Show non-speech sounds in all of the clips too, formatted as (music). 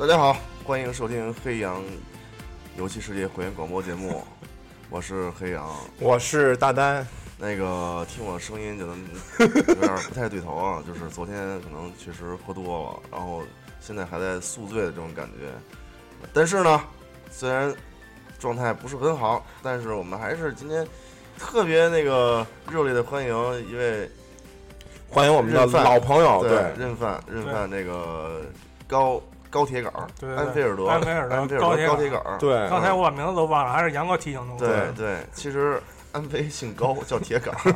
大家好，欢迎收听黑羊游戏世界会员广播节目，(laughs) 我是黑羊。我是大丹，那个听我声音就能 (laughs) 有点不太对头啊，就是昨天可能确实喝多了，然后现在还在宿醉的这种感觉。但是呢，虽然状态不是很好，但是我们还是今天特别那个热烈的欢迎一位欢迎我们的老朋友，对对，认饭认饭那个高高铁杆儿对对安菲尔德安菲尔德安菲尔德高铁杆儿高铁杆儿对，刚才我把名字都忘了，还是杨哥提醒的我。对对，其实安菲姓高，叫铁杆儿。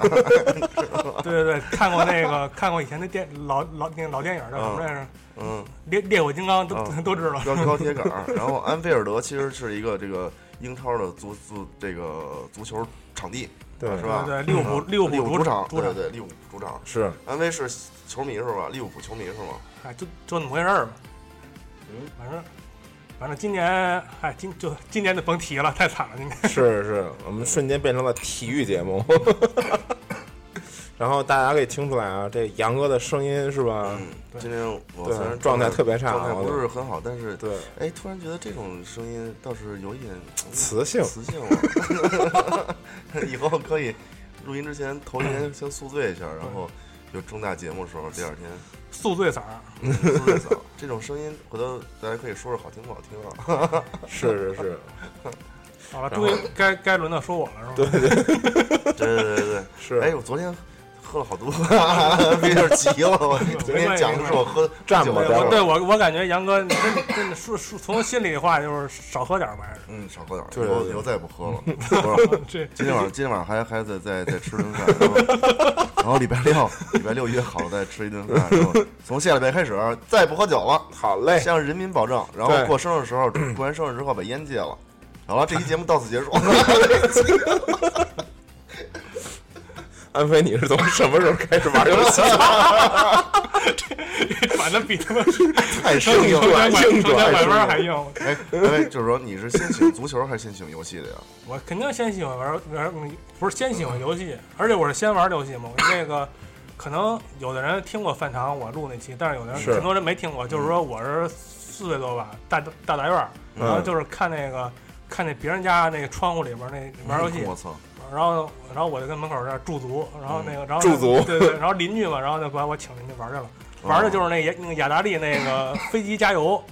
(laughs) 对对对，看过那个看过以前的电老老那个老电影叫什么来着？嗯，烈烈火金刚都嗯都知道。高高铁杆儿。然后安菲尔德其实是一个这个英超的足足这个足球场地，对是吧？对对利物浦嗯利物浦主场，主场对对，利物浦主场。是安飞是球迷是吧？利物浦球迷是吗？哎，就就那么回事儿吧。嗯，反正反正今年哎今就今年就甭提了，太惨了今年。(laughs) 是是，我们瞬间变成了体育节目。(laughs) 然后大家可以听出来啊，这杨哥的声音是吧？嗯，今天我虽然状态特别差状态我不是很好，但是对，哎，突然觉得这种声音倒是有一点磁性，磁性了。(laughs) 以后可以录音之前头一天先宿醉一下，然后有重大节目的时候，第二天宿醉嗓儿，(laughs) 宿醉嗓。这种声音回头大家可以说说好听不好听啊？(laughs) 是是是，好了，终于该该轮到说我了，是吧？对对对 (laughs) 对对对，是。哎，我昨天喝了好多，有点急了。我昨天讲的是我喝酒的站吧待会儿对我我感觉杨哥真真的说说从心里话就是少喝点儿吧。嗯，少喝点，以后以后再也不喝了。(laughs) (laughs) 这今天晚上今天晚上还还得再再吃顿饭，然后 (laughs) 礼拜六礼拜六约好了再吃一顿饭，然后从下礼拜开始再也不喝酒了。好嘞，向人民保证，然后过生日的时候，过完生日之后把烟戒了。好了，这期节目到此结束。安飞，你是从什么时候开始玩游戏？(laughs) 反正比他们太生硬硬了。转硬转百分是吧还硬。哎，哎，就是说你是先喜欢足球还是先喜欢游戏的呀？(laughs) 我肯定先喜欢玩玩，不是先喜欢游戏，而且我是先玩游戏嘛。我那个可能有的人听过饭堂我录那期，但是有的人很多人没听过。就是说我是四岁多吧，大大杂院儿，然后嗯，就是看那个看那别人家那个窗户里边那玩游戏，我操！然后然后我就跟门口这儿驻足，然后那个然后驻足。对对，然后邻居嘛，然后就把我请进去玩去了。玩的就是那雅那个雅达利那个 (laughs) 飞机加油，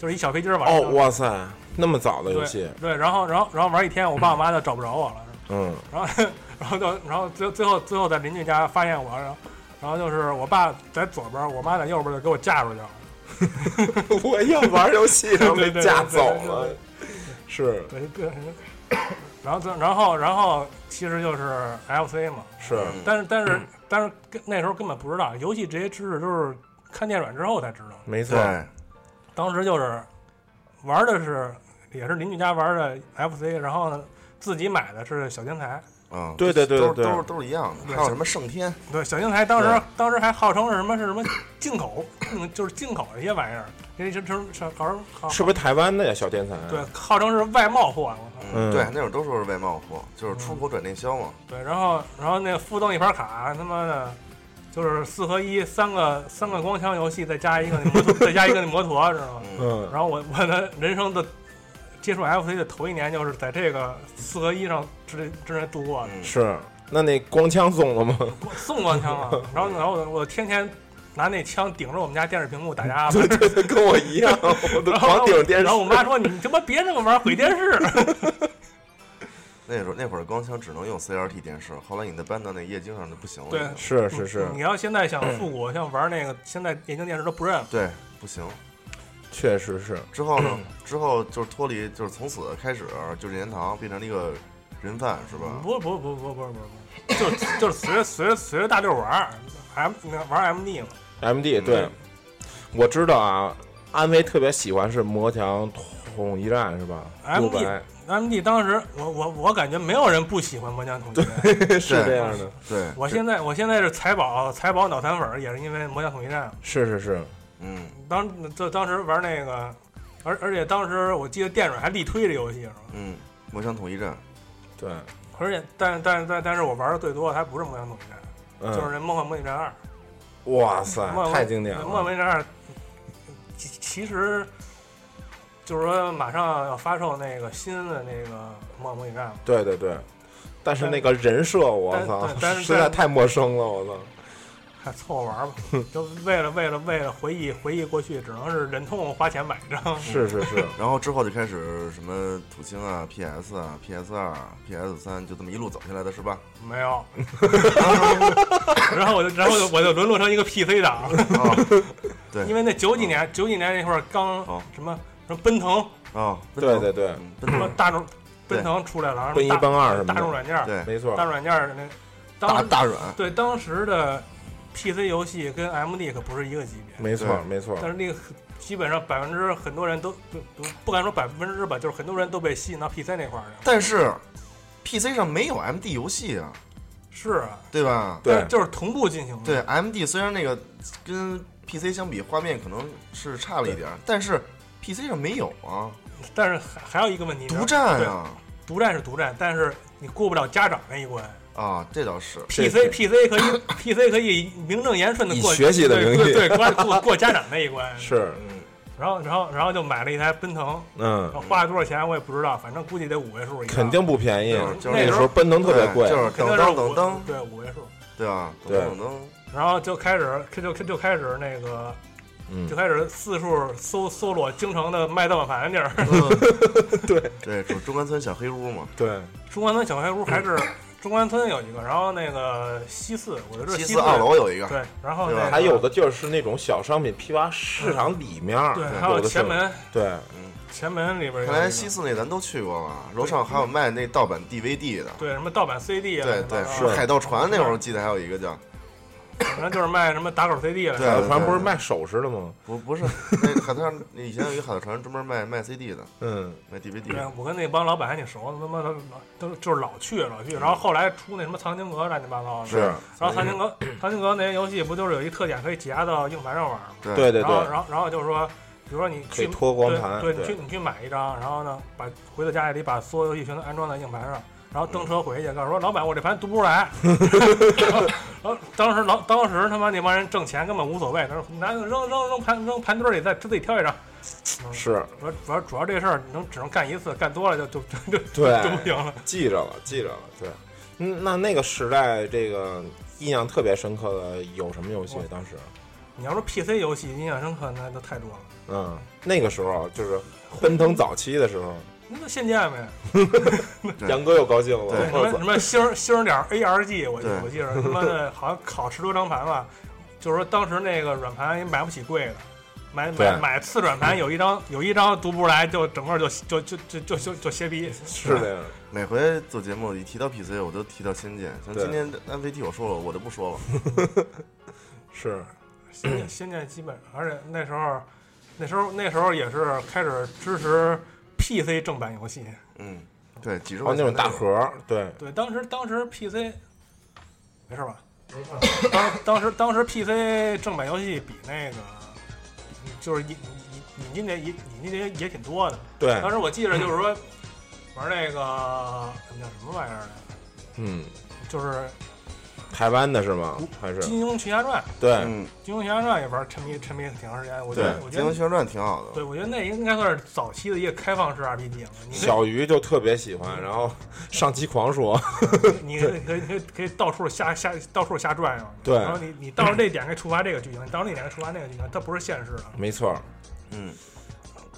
就是一小飞机儿往上哦，哇塞，那么早的游戏，对，然后然后然后玩一天，我爸我妈就找不着我了，嗯，然后 (laughs) 然后就然后最最后最后在邻居家发现我，然后然后就是我爸在左边，我妈在右边就给我架出去了。(laughs) 我要玩游戏，然后被架走了，是。对对，然后最然后然后其实就是 FC 嘛，是，嗯。但是但是但是跟那时候根本不知道游戏这些知识都是看电软之后才知道。没错，当时就是玩的是也是邻居家玩的 FC，然后呢自己买的是小天才。嗯，对对对对都是都是都是一样的。还有什么圣天？对，小天才当时当时还号称是什么是什么进口，嗯，就是进口的一些玩意儿，这这这这好像是不是台湾的呀？小天才，对，号称是外贸货，我操。嗯对，那会儿都说是外贸货，就是出口转内销嘛。对，然后然后那个附赠一盘卡，他妈的，就是四合一，三个三个光枪游戏，再加一个那摩托，(laughs) 再加一个那摩托，知道吗？嗯，嗯，然后我我的人生的接触 FC 的头一年，就是在这个四合一上之之内度过的，嗯是，那那光枪送了吗？(laughs) 送光枪了！然后然后我我天天拿那枪顶着我们家电视屏幕打架，(laughs) 对对对，跟我一样，(laughs) 我顶电视然后我妈说：“你他妈别这么玩，毁电视。那时候那会儿光枪只能用 CRT 电视，后来你的搬到那液晶上就不行了。对是是是，你要现在想复古，像玩那个，现在液晶电视都不认。对，不行。确实是，之后呢？(clears throat) 之后就是脱离，就是从此开始，就任天堂变成了一个人贩，是吧？不不不不不不不，就是就是随着随着随着大溜玩儿，M 那玩 MD 嘛。M D 对，我知道啊，安威特别喜欢是魔墙统一战是吧？？MD MD 当时我我我感觉没有人不喜欢魔枪统一战。是这样的，对，我现在我现在是财宝财宝脑残粉，也是因为魔枪统一战。是是是，嗯，当这当时玩那个，而而且当时我记得电软还力推这游戏是吧？嗯，魔枪统一战，对，而且但但但但是我玩的最多的还不是魔枪统一战，嗯，就是那梦幻模拟战二。哇塞太经典了梦幻模了，拟战二其其实就是说马上要发售那个新的那个《梦幻模拟战》嘛，对对对，但是那个人设，我但操但，是 (laughs) 实在太陌生了，我操。还凑合玩吧。就为了为了为了回忆回忆过去，只能是忍痛花钱买一张。是是是，(laughs) 然后之后就开始什么土星啊、PS 啊、PS 二、PS 三，就这么一路走下来的是吧？没有，(laughs) 然后我就然后就我就沦落成一个 PC 党，(laughs) 啊，对因为那九几年九几年那会儿刚哦什么什么奔腾啊，对对对，嗯奔腾什么大众奔腾出来了，奔一奔二什么大众软件，对没错大，众软件儿那当大软，对当时的 PC 游戏跟 MD 可不是一个级别，没错对。没错，但是那个基本上百分之很多人都不不不敢说百分之吧，就是很多人都被吸引到 PC 那块儿去了。但是 PC 上没有 MD 游戏啊，是啊，对吧？对。就是同步进行的。对，MD 虽然那个跟 PC 相比画面可能是差了一点儿，但是 PC 上没有啊，但是还还有一个问题，独占啊。独占是独占，但是你过不了家长那一关。啊，这倒是。PC PC 可以 (coughs) PC 可以名正言顺的过学习的名义对过 (laughs) 过过家长那一关。是，嗯，然后然后然后就买了一台奔腾，嗯花了多少钱我也不知道，反正估计得五位数。肯定不便宜就是，那时候奔腾特别贵，就是等噔等噔，对五位数。对啊？噔对噔噔噔，然后就开始就就就开始那个嗯就，开始四处搜搜罗京城的卖盗版盘地儿。(laughs) 对对，就是中关村小黑屋嘛，对，中关村小黑屋还是中关村有一个，然后那个西四，我觉得四西四二楼有一个，对，然后还有的地儿是那种小商品批发市场里面儿，对，还有前门，对，嗯，前门里边看来西四那咱都去过嘛，楼上还有卖那盗版 DVD 的，对什么盗版 CD 啊，对对，是海盗船那会儿我记得还有一个叫，反正就是卖什么打口 CD 的，对海盗船不是卖首饰的吗？不不是，(laughs) 那海盗船以前有一个海盗船专门卖卖 CD 的，嗯，卖 DVD 对，，我跟那帮老板还挺熟的，他妈的都就是老去老去，然后后来出那什么藏经阁乱七八糟的，是，然后藏经阁藏经阁那些游戏不就是有一特点可以挤压到硬盘上玩吗？对对对对，然后然后然后就是说，比如说你去拖光盘，对，对你去你去买一张，然后呢，把回到家里把所有游戏全都安装在硬盘上，然后登车回去，告诉说老板我这盘读不出来。(laughs) 然后当时老当时他妈那帮人挣钱根本无所谓，他说拿扔扔扔盘扔盘堆里再自己挑一张。是主要主要主要这事儿能只能干一次，干多了就就就就对就不行了。记着了，记着了，对。嗯，那那个时代，这个印象特别深刻的有什么游戏？当时，你要说 PC 游戏印象深刻，那都太多了。嗯，那个时候就是奔腾早期的时候，那就仙剑呗，对 (laughs) 杨哥又高兴了，对什么什么星星点 ARG，我记我记着他妈的好像考十多张盘吧，就是说当时那个软盘也买不起贵的，买买买次软盘有一张有一张读不出来，就整个就就就就就就就歇逼。(laughs) 是这样，每回做节目一提到 PC，我都提到《仙剑》，像对。今天 NVT 我说了，我就不说了。(laughs) 是，仙剑仙剑基本，而且那时候那时候那时候也是开始支持 PC 正版游戏。嗯，对，几十块哦，那种大盒，对，对，当时当时 PC 没事吧？当当时当时 PC 正版游戏比那个就是引引引进的引引进的也挺多的。对当，时我记着就是说玩那个那叫什么玩意儿来着？嗯，就是台湾的是吗？还《是金庸群侠传》，《对，嗯，金庸群侠传》也玩沉迷沉迷挺长时间。我觉得，我《觉得金庸群侠传》挺好的对，。我觉得那应该算是早期的一个开放式 RPG 了。小鱼就特别喜欢，然后上机狂说，(laughs) 你可以可以可以可以到处瞎瞎到处瞎转悠。对然后你你到了那点可以触发这个剧情，你到了那点可以触发那个剧情，它不是现实的。没错，嗯，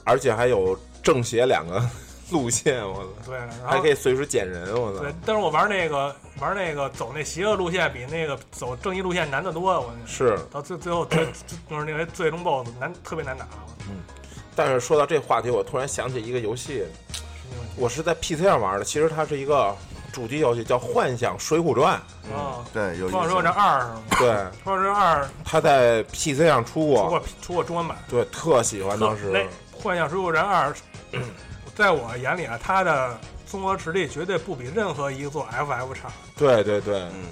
而且还有正邪两个路线，我操，对，然后还可以随时捡人，我操对，，但是我玩那个玩那个走那邪恶路线比那个走正义路线难得多。我是。到最最后最就是那个最终 BOSS 难特别难打。嗯但是说到这话题，我突然想起一个游戏，我是在 PC 上玩的，其实它是一个主机游戏，叫《幻想水浒传啊，对，有幻想水浒传。二是吗？》。对，《放水二》它在 PC 上出过出过，过出过中文版，对，特喜欢当时。那《幻想水浒传二》，在我眼里啊，它的综合实力绝对不比任何一座 FF 差。对对对，嗯，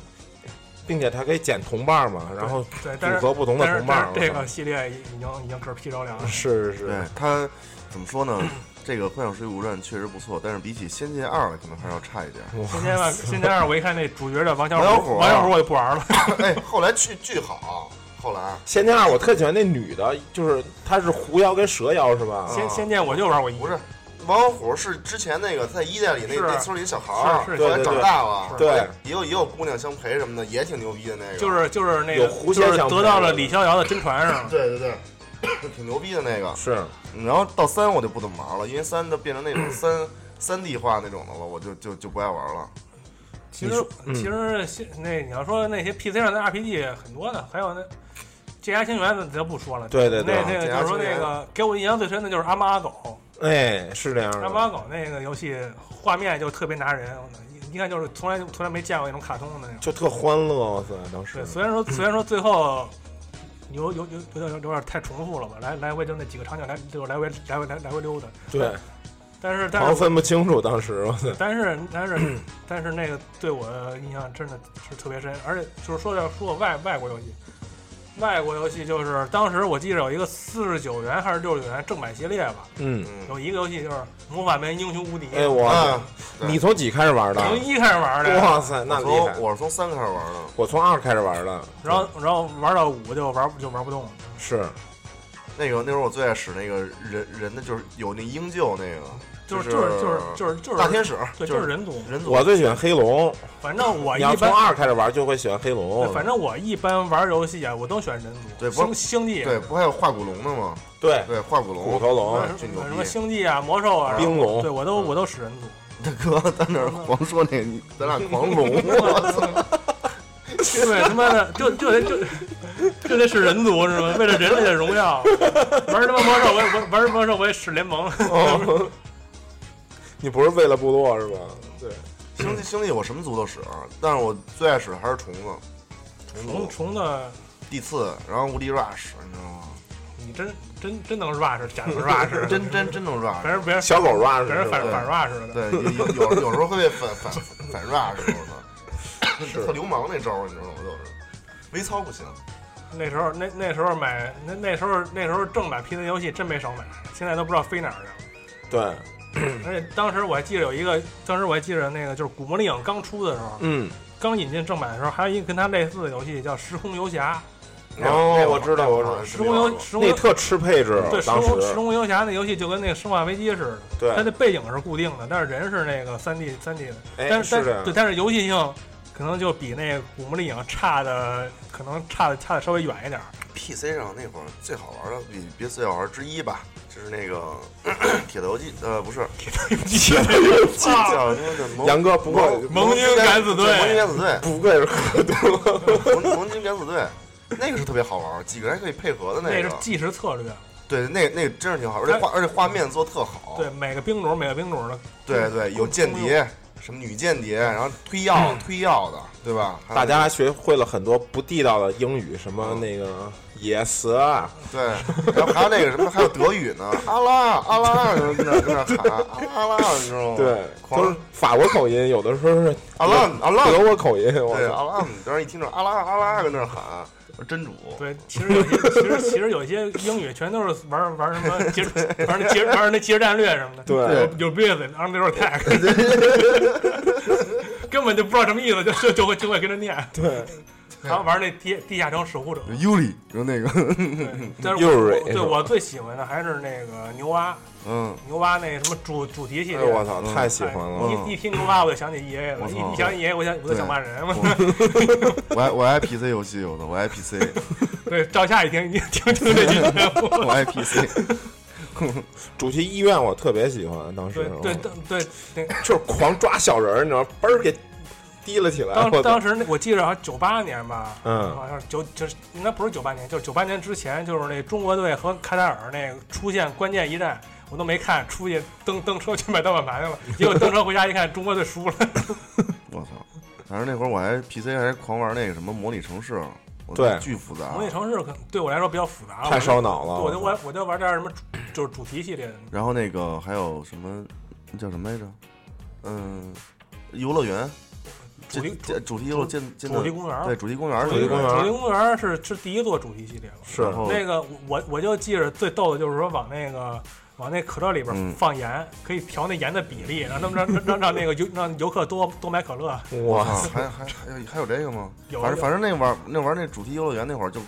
并且它可以捡同伴嘛，然后对，但是组合不同的但是同伴但是这个系列已经已经嗝屁着凉了。是是对他怎么说呢？这个《幻想水浒传》确实不错，但是比起《仙剑二》可能还是要差一点。仙剑二，仙剑二，我一看那主角叫王小虎，王小虎王小虎我就不玩了。(laughs) 哎，后来巨巨好，后来仙剑二我特喜欢那女的，就是她是狐妖跟蛇妖是吧？仙仙剑我就玩过一，不是王小虎是之前那个在一代里那那村里的小孩儿，是是后来长大了，对也有也有姑娘相陪什么的，也挺牛逼的那个。就是就是那个就是得到了李逍遥的真传是吗？对 (laughs) 对对，就 (coughs) 挺牛逼的那个。是，然后到三我就不怎么玩了，因为三就变成那种 (coughs) 三三 D 化那种的了，我就就就不爱玩了。其实嗯其实现那你要说那些 PC 上的 RPG 很多的，还有那。剑侠情缘咱就不说了，对对对那那个就是说那个给我印象最深的就是阿猫阿狗，哎，是这样阿猫阿的。狗那个游戏画面就特别拿人，一一看就是从来从来没见过那种卡通的那种。就特欢乐，哇塞！当时对，虽然说虽然说最后有有有有点有点太重复了吧，来来回就那几个场景来就来回来回来来回溜达，对，但是但是分不清楚当时，但是但是但是那个对我印象真的是特别深，而且就是说要说外外国游戏，外国游戏就是当时我记得有一个四十九元还是六十九元正版系列吧，嗯，嗯，有一个游戏就是《魔法门英雄无敌》，哎，我你从几开始玩的？从一开始玩的，哇塞，那厉害。从！我是从三开始玩的，我从二开始玩的，然后然后玩到五就玩就玩不动了。是。那个那时候我最爱使那个人人的就是有那鹰鹫那个，就是就就是是就是就是就是大天使，对，就就是人族。人族。我最喜欢黑龙。反正我你要一般，从二开始玩，就会喜欢黑龙对。反正我一般玩游戏啊，我都选人族。对不星星际，对，不还有化骨龙的吗？对对，化骨龙。骨头龙什么巨牛逼什么星际啊、魔兽啊、冰龙对我都我都使人族。(laughs) 大哥在那儿狂说那，咱俩狂龙，(laughs) 对，他妈的，就就得就就得使人族是吗？为了人类的荣耀，玩他妈魔兽我也玩玩魔兽我也使联盟。哦，你不是为了部落是吧？对，星际星际我什么族都使，但是我最爱使的还是虫子，虫虫族、虫的，地刺，然后无敌 rush，你知道吗？你真真真能 rush，假能 rush，(laughs) 真真真能 rush。人别人小狗 rush 别人反反 rush 的。对，有有有有时候会被反反反 rush，我操，(laughs) 特流氓那招儿，你知道吗？就是微操不行。那时候那那时候买那那时候那时候正版 PC 游戏真没少买，现在都不知道飞哪儿去了。对，(clears throat) 而且当时我还记得有一个，当时我还记得那个就是《古墓丽影》刚出的时候，嗯，刚引进正版的时候，还有一个跟它类似的游戏叫《时空游侠那哦那我知道我知道》。时空游时空游那特吃配置，对时当空时时空游侠那游戏就跟那个《生化危机》似的，它对，的背景是固定的，但是人是那个三 D 三 D 的，哎，但但是这样对，，但是游戏性可能就比那个《古墓丽影》差的可能差的差的稍微远一点儿。PC 上那会儿最好玩的比别最好玩之一吧，就是那个 (clears throat) 铁头游记，呃，不是。啊。叫什么叫杨哥不过盟军敢死队盟军敢死队，不愧是盟盟军敢死队，那个是特别好玩，几个人还可以配合的那个。是。计时策略，对，那那个真是挺好，而且画而且画面做特好。对每个兵种每个兵种的对对，有间谍，什么女间谍，然后推药推药的，对吧？大家还学会了很多不地道的英语，什么嗯。那个 yes 啊，对，然后还有那个什么，(laughs) 还有德语呢，阿拉阿拉，跟那跟那喊阿拉你知道吗？对，狂。都是法国口音，有的时候是阿拉阿拉，德国口音，我对操阿拉，当时一听着阿拉阿拉跟那喊，真主，对，其实有些其实其实有些英语全都是玩玩什么即时玩那即时玩那即时战略什么的，对。有有 busy under attack，根本就不知道什么意思，就就就会就会跟着念，对，还有玩那地地下城守护者，尤里，然后那个，对，但是我对我最喜欢的还是那个牛蛙，嗯，牛蛙那什么主主题系哎列，我操，太喜欢了，一一听牛蛙我就想起 EA 了，一一想起 EA 我想我就想骂人，我。爱我爱 PC 游戏，有的我爱 PC，(laughs) 对，赵夏一听一听听这句 (laughs) 我。爱 PC，(laughs) 主题医院我特别喜欢，当时对对对就是狂抓小人儿，你知道吗，嘣儿给提了起来，当当时那我记得好像九八年吧，嗯。好像是九就是应该不是九八年，就是九八年之前，就是那中国队和卡塔尔那个出现关键一战，我都没看，出去蹬蹬车去买盗版盘去了，(laughs) 结果蹬车回家一看，中国队输了。(laughs) 我操！反正那会儿我还 PC 还狂玩那个什么模拟城市，我对巨复杂。模拟城市可对我来说比较复杂，太烧脑了，我就玩我就玩点什么就是主题系列的，然后那个还有什么那叫什么来着？嗯，游乐园，主题这主题游乐建建的主题公园。对主题公园儿主题公园主题公园是是第一座主题系列了。是那个我我就记着最逗的就是说往那个往那可乐里边嗯放盐，可以调那盐的比例，然后让让让让那个游让游客多多买可乐。哇啊，还还还有还有这个吗？有反正反正那玩那玩那主题游乐园那会儿就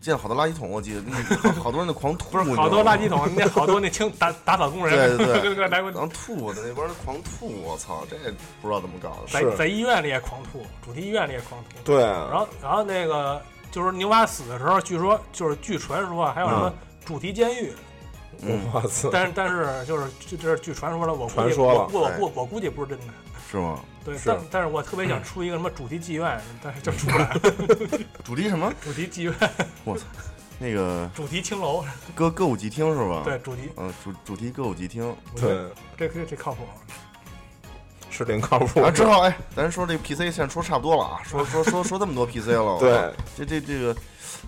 建好多垃圾桶，我记得那好好多人那狂 (laughs) 吐，不是好多垃圾桶，那好多那清打打扫工人，对 (laughs) 对对对，来回然后吐的那边儿狂吐，我操，这不知道怎么搞的。在在医院里也狂吐，主题医院里也狂吐。对，然后然后那个就是牛蛙死的时候，据说就是据传说啊，还有什么主题监狱，嗯，我操，但是但是就是这这是据传说了，我估计传说了我我哎我我估计不是真的。是吗？对，但但是我特别想出一个什么主题妓院，但是就出不来。(laughs) 主题什么？(laughs) 主题妓院，(laughs) 我操，那个主题青楼，歌歌舞伎厅是吧？，对，主题，嗯，主主题歌舞伎厅。对，这这这靠谱。是挺靠谱啊，之后哎，咱说这 PC 现在说差不多了啊，说说说说这么多 PC 了，对操，这这这个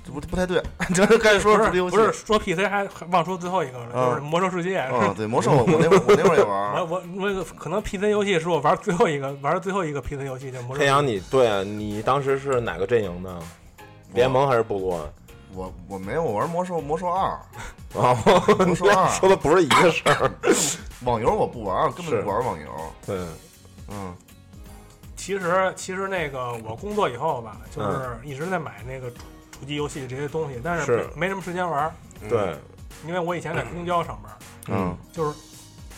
这不不太对，(laughs) 这该说不主题游戏是不是说 PC 还还忘说最后一个了，就是嗯魔兽世界。啊，对，魔兽 (laughs) 我那会儿我那会儿也玩我儿，我我可能 PC 游戏是我玩最后一个玩最后一个 PC 游戏，叫魔兽世界。黑羊，你对啊，你当时是哪个阵营的？联盟还是部落？我我没有我玩魔兽魔兽二，啊，(laughs) 魔兽二说的不是一个事儿。网游我不玩儿，根本是不玩网游，对，嗯其实其实那个我工作以后吧，就是一直在买那个主主机游戏这些东西，但是是。没没什么时间玩，对，因为我以前在公交上班，嗯。就是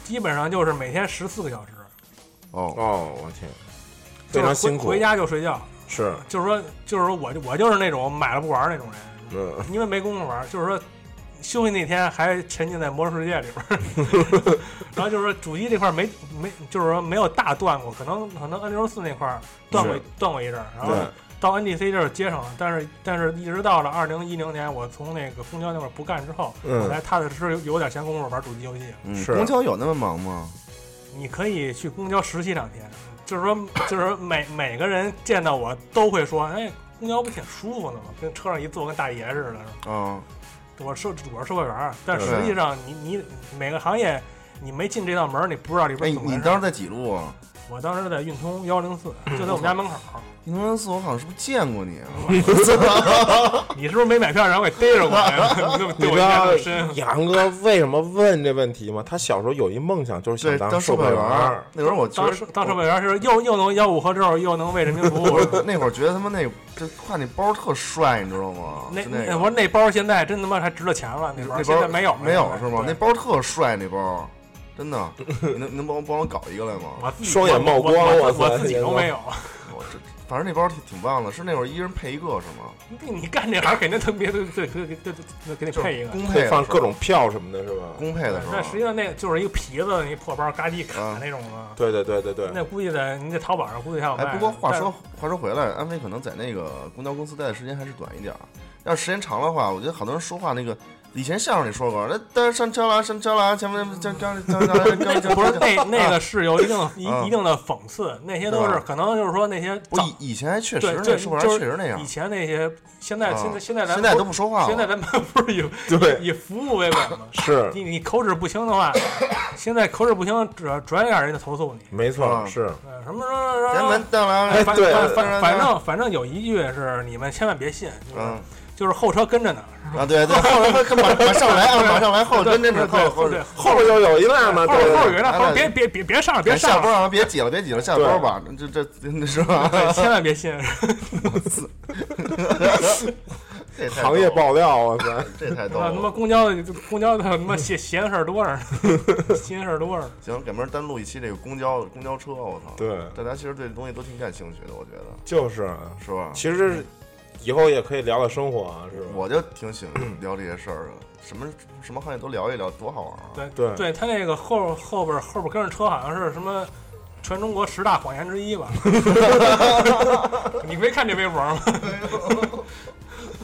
基本上就是每天十四个小时，哦。哦，我天，就是回非常辛苦。回。家就睡觉，是，就是说就是说我就我就是那种买了不玩那种人，嗯，因为没工夫玩，就是说休息那天还沉浸在魔兽世界里边儿，(laughs) 然后就是说主机这块儿没没就是说没有大断过，可能可能 N 六四那块儿断过断过一阵儿，然后对，到 NDC 这儿接上了，但是但是一直到了二零一零年，我从那个公交那块儿不干之后，我嗯才踏踏实实有有点闲工夫玩主机游戏。嗯，是公交有那么忙吗？你可以去公交实习两天，就是说就是说每每个人见到我都会说，哎，公交不挺舒服的吗？跟车上一坐跟大爷似的。啊，我是我是售票员儿，但实际上你你每个行业你没进这道门儿，你不知道里哎，边怎么回事。你当时在几路啊？我当时在运通幺零四，就在我们家门口。运通零四，我好像是不是见过你啊？(laughs) 你是不是没买票，然后给逮着过来了？(laughs) 你怎么对你知我印象这道？杨哥为什么问这问题吗？他小时候有一梦想，就是，想当售售票员。那会儿我觉得当售当售票员是又又能吆五喝粥，又能为人民服务。那会儿觉得他妈那这挎那包特帅，你知道吗？那就那个我说那包现在真他妈还值了钱了，那包那包现在没有没有是吗？那包特帅，那包真的，你能 (laughs) 你能帮我帮我搞一个来吗？我双眼冒光我我我我自己都没有。(laughs) 我这反正那包挺挺棒的，是那会儿一人配一个是吗？你干这行肯定特别对对对对对对，给你配一个。公配放各种票什么的，是吧？公配的是吧？那实际上那个就是一个皮子的一破包，嘎叽卡啊那种的。对对对对对，那估计在你在淘宝上估计还有卖哎，不过话说话说回来，安飞可能在那个公交公司待的时间还是短一点儿。要是时间长的话，我觉得好多人说话那个，以前相声里说过，那但上车了，上车了，前面这刚刚刚刚刚不是那那个是有一定一啊。一定的讽刺，那些都是可能就是说那些早我以以前还确实那售票员就是确实那样。以，前那些现在啊。现在现在咱现在都不说话了。现在咱们 (laughs) 不是以对。以服务为本吗？是。你你口齿不清的话，(coughs) 现在口齿不清，主要主要让人家投诉你。没错啊。是，呃什么什前么门到了，反哎对反反反正反正有一句是你们千万别信，就是嗯。就是后车跟着呢，啊，对对，后来马马上来啊，马上来，后跟着呢，后后对后边就有一辆呢，后后有一辆，后别别别别上了，别上了，别挤了，别挤了，下包吧，这这这是吧？千万别信。行业，爆料，哇塞，这太逗了他妈。公交的公交的他妈闲闲事儿多着呢，闲事儿多着。行，改明儿单录一期这个公交公交车，我操！对，大家其实对这东西都挺感兴趣的，我觉得就是，是吧？其实以后也可以聊聊生活啊，是吧？我就挺喜欢聊这些事儿的，什么什么行业都聊一聊，多好玩啊！对对对，他那个后后边后边跟着车好像是什么全中国十大谎言之一吧？(laughs) (laughs) 你没看这微博吗？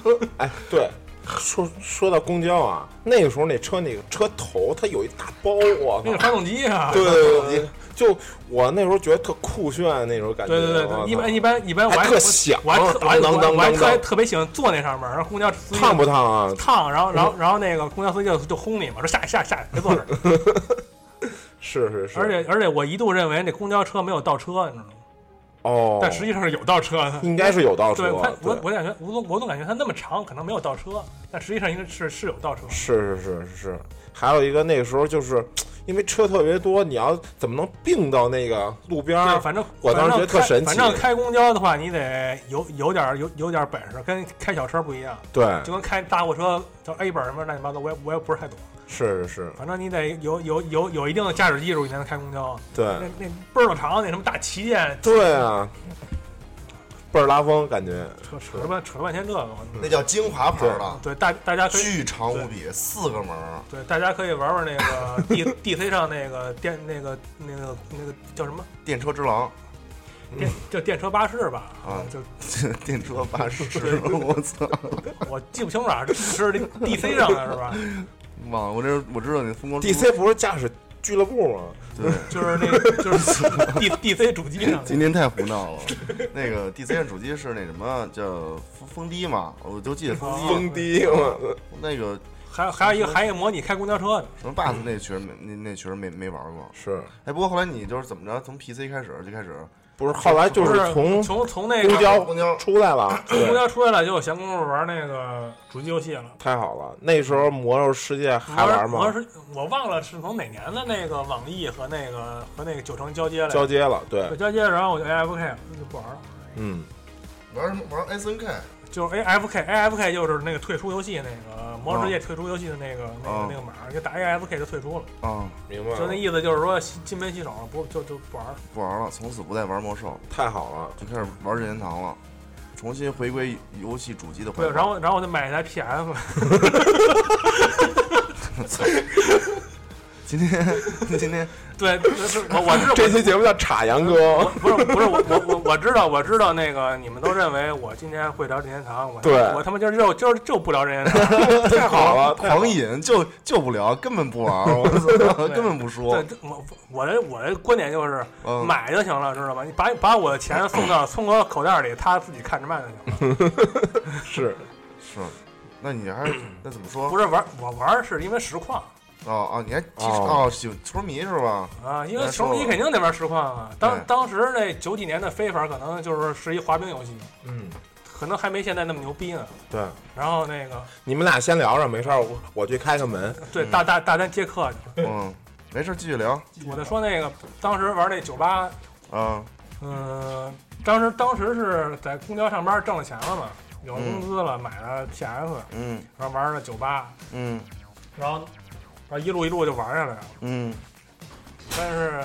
(laughs) 哎，对，说说到公交啊，那个时候那车那个车头它有一大包，啊！那是发动机啊，对对对对，就我那时候觉得特酷炫那种感觉。对对对对，一般一般一般我还还特响我还特我还我还特特别喜欢坐那上面，然后公交司机烫不烫啊？烫，然后然后然后那个公交司机就就轰你嘛，说下下下，别坐这儿。(laughs) 是是是，而且而且我一度认为那公交车没有倒车，你知道吗？哦，但实际上是有倒车的。应该是有倒车对，它，我我感觉我总我总感觉它那么长，可能没有倒车，但实际上应该是是有倒车。是是是是，还有一个那个时候就是因为车特别多，你要怎么能并到那个路边对，儿？反正我当时觉得特神奇反正开公交的话，你得有有点儿有有点儿本事，跟开小车不一样，对，就跟开大货车叫 A 本什么乱七八糟，我也我也不是太懂。是是。是，反正你得有有有有一定的驾驶技术，你才能开公交。对。那那倍儿老长那什么大旗舰，对啊，倍儿拉风感觉。扯扯了半扯了半天这个，那叫精华牌的，对大大家可以巨长无比，四个门。对大家可以玩玩那个 (laughs) D D C 上那个电那个那个那个叫什么？电车之狼。电叫电车巴士吧？啊就 (laughs) 电车巴士，(laughs) 我操，我记不清楚啊，这是 D C 上的是吧？忘了，我这我知道你疯狂 DC 不是驾驶俱乐部吗？对，(laughs) 就是那个就是 D D C 主机上。今天太胡闹了。那个 DC 上主机是那什么叫风风滴嘛？我就记得风滴。风滴嘛，(laughs) 那个还有还有一个还有一个模拟开公交车的，什么 bus 那确实没那那确实没没玩过。是哎，不过后来你就是怎么着，从 PC 开始就开始不是？后来就是从从从那个公交公交出来了，从公，交出来了，就有闲工夫玩那个主机游戏了。太好了。那时候魔兽世界还玩吗？魔兽我忘了是从哪年的那个网易和那个和那个九城交接了交接了，对对，交接，然后我就 AFK 就不玩了。嗯，玩什么玩 SNK 就是 AFK，AFK 就是那个退出游戏那个魔兽世界退出游戏的那个那哦。个那个码，就打 AFK 就退出了，啊，明白了，就那意思就是说金金盆洗手，不就就不玩了。不玩了，从此不再玩魔兽，太好了。就开始玩任天堂了，重新回归游戏主机的怀对，然后然后我就买一台 PS，(laughs) 今天今天 (laughs) 对，是我我知道这期节目叫插杨哥，不是不是我我我我知道我知道那个你们都认为我今天会聊任天堂，我对我他妈今儿就今儿就不聊任天堂。(laughs) (laughs) 太好了，狂饮就就不聊，根本不玩，我操，根本不说对，。我我的我的观点就是嗯，买就行了，知道吗？你把把我的钱送到聪哥口袋里，他自己看着卖就行了。是是，那你还是那怎么说？不是玩我玩是因为实况哦哦，你还哦哦，喜球迷是吧？啊，因为球迷肯定得玩实况啊。当当时那九几年的飞法可能就是是一滑冰游戏，嗯，可能还没现在那么牛逼呢。对，然后那个你们俩先聊着，没事儿，我我去开个门。对大大大单接客去，嗯，没事，继续聊。我在说那个当时玩那酒吧，啊，嗯，当时当时是在公交上班挣了钱了嘛，有了工资了，买了 PS，嗯然后玩了酒吧，嗯然后然后一路一路就玩下来了。嗯但是，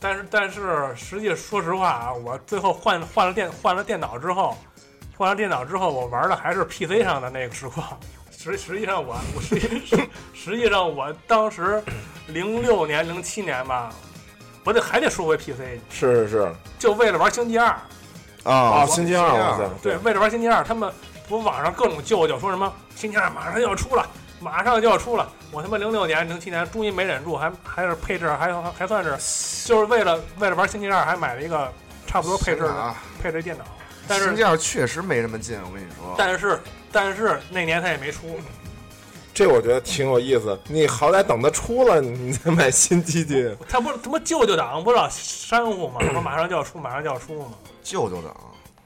但是但是，实际说实话啊，我最后换换了电换了电脑之后，换了电脑之后，我玩的还是 PC 上的那个实况。实实际上我我实际实 (laughs) 实际上我当时零六年零七年吧，我得还得说回 PC，是是是，就为了玩星际二。啊啊，星期二，对，为了玩星期二，他们不网上各种舅舅说什么星期二马上就要出了，马上就要出了。我他妈零六年、零七年终于没忍住，还还是配置还还算是，就是为了为了玩星际二，还买了一个差不多配置的啊，配置电脑。但是星际二确实没什么劲，我跟你说。但是但是那年他也没出，这我觉得挺有意思。你好歹等它出了，你再买新机器。(laughs) 他不是他妈舅舅党不是老煽乎吗？说马上就要出，马上就要出嘛。舅舅党，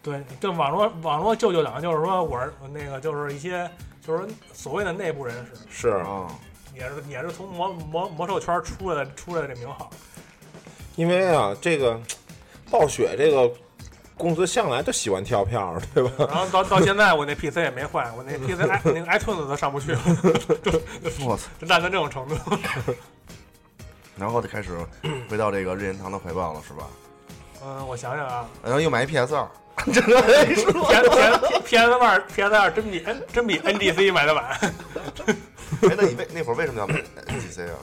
对，就网络网络舅舅党，就是说我是那个就是一些就是所谓的内部人士。是，啊，也是也是从魔魔魔兽圈出来的出来的这名号，因为啊，这个暴雪这个公司向来就喜欢跳票，对吧？(laughs) 然后到到现在我那 PC 也没换，我那 PC i 那个 iTunes 都上不去了，(laughs) 我操！就烂到这种程度。(laughs) 然后就开始回到这个任天堂的怀抱了，是吧？嗯，我想想啊然后又买一 PS 二，，P S P P S 二 (laughs) (laughs) (laughs) P S 二真比 N 真比 N G C 买的晚，哎，那你为那会儿为什么要买 NGC 啊？